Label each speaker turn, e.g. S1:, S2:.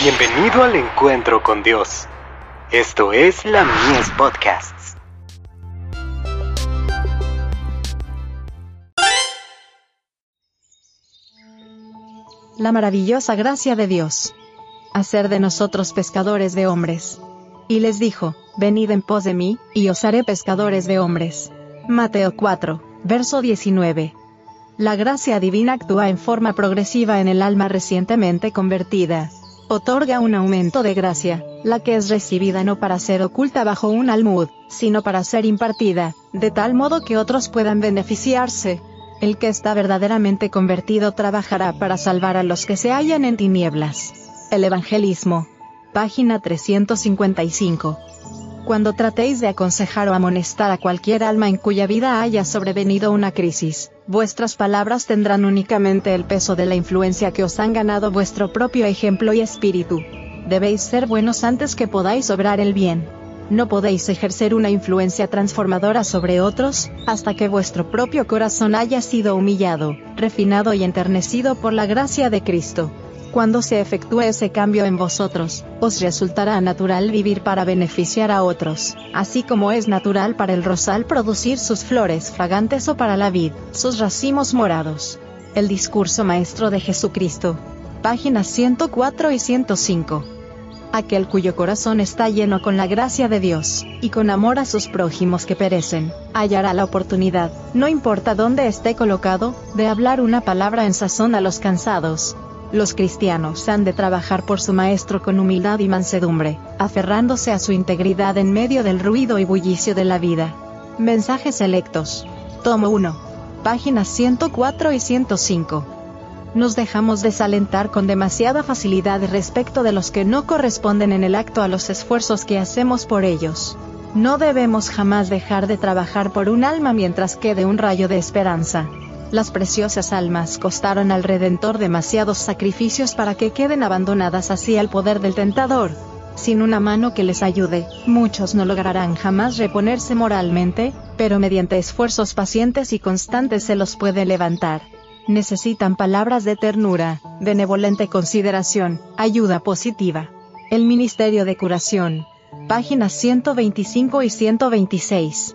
S1: Bienvenido al encuentro con Dios. Esto es la Mies Podcasts.
S2: La maravillosa gracia de Dios. Hacer de nosotros pescadores de hombres. Y les dijo, Venid en pos de mí, y os haré pescadores de hombres. Mateo 4, verso 19. La gracia divina actúa en forma progresiva en el alma recientemente convertida. Otorga un aumento de gracia, la que es recibida no para ser oculta bajo un almud, sino para ser impartida, de tal modo que otros puedan beneficiarse. El que está verdaderamente convertido trabajará para salvar a los que se hallan en tinieblas. El Evangelismo. Página 355 cuando tratéis de aconsejar o amonestar a cualquier alma en cuya vida haya sobrevenido una crisis, vuestras palabras tendrán únicamente el peso de la influencia que os han ganado vuestro propio ejemplo y espíritu. Debéis ser buenos antes que podáis obrar el bien. No podéis ejercer una influencia transformadora sobre otros, hasta que vuestro propio corazón haya sido humillado, refinado y enternecido por la gracia de Cristo. Cuando se efectúe ese cambio en vosotros, os resultará natural vivir para beneficiar a otros, así como es natural para el rosal producir sus flores fragantes o para la vid, sus racimos morados. El discurso maestro de Jesucristo. Páginas 104 y 105 aquel cuyo corazón está lleno con la gracia de Dios, y con amor a sus prójimos que perecen, hallará la oportunidad, no importa dónde esté colocado, de hablar una palabra en sazón a los cansados, los cristianos han de trabajar por su Maestro con humildad y mansedumbre, aferrándose a su integridad en medio del ruido y bullicio de la vida. Mensajes selectos. Tomo 1. Páginas 104 y 105. Nos dejamos desalentar con demasiada facilidad respecto de los que no corresponden en el acto a los esfuerzos que hacemos por ellos. No debemos jamás dejar de trabajar por un alma mientras quede un rayo de esperanza. Las preciosas almas costaron al Redentor demasiados sacrificios para que queden abandonadas así al poder del tentador. Sin una mano que les ayude, muchos no lograrán jamás reponerse moralmente, pero mediante esfuerzos pacientes y constantes se los puede levantar. Necesitan palabras de ternura, benevolente consideración, ayuda positiva. El Ministerio de Curación. Páginas 125 y 126.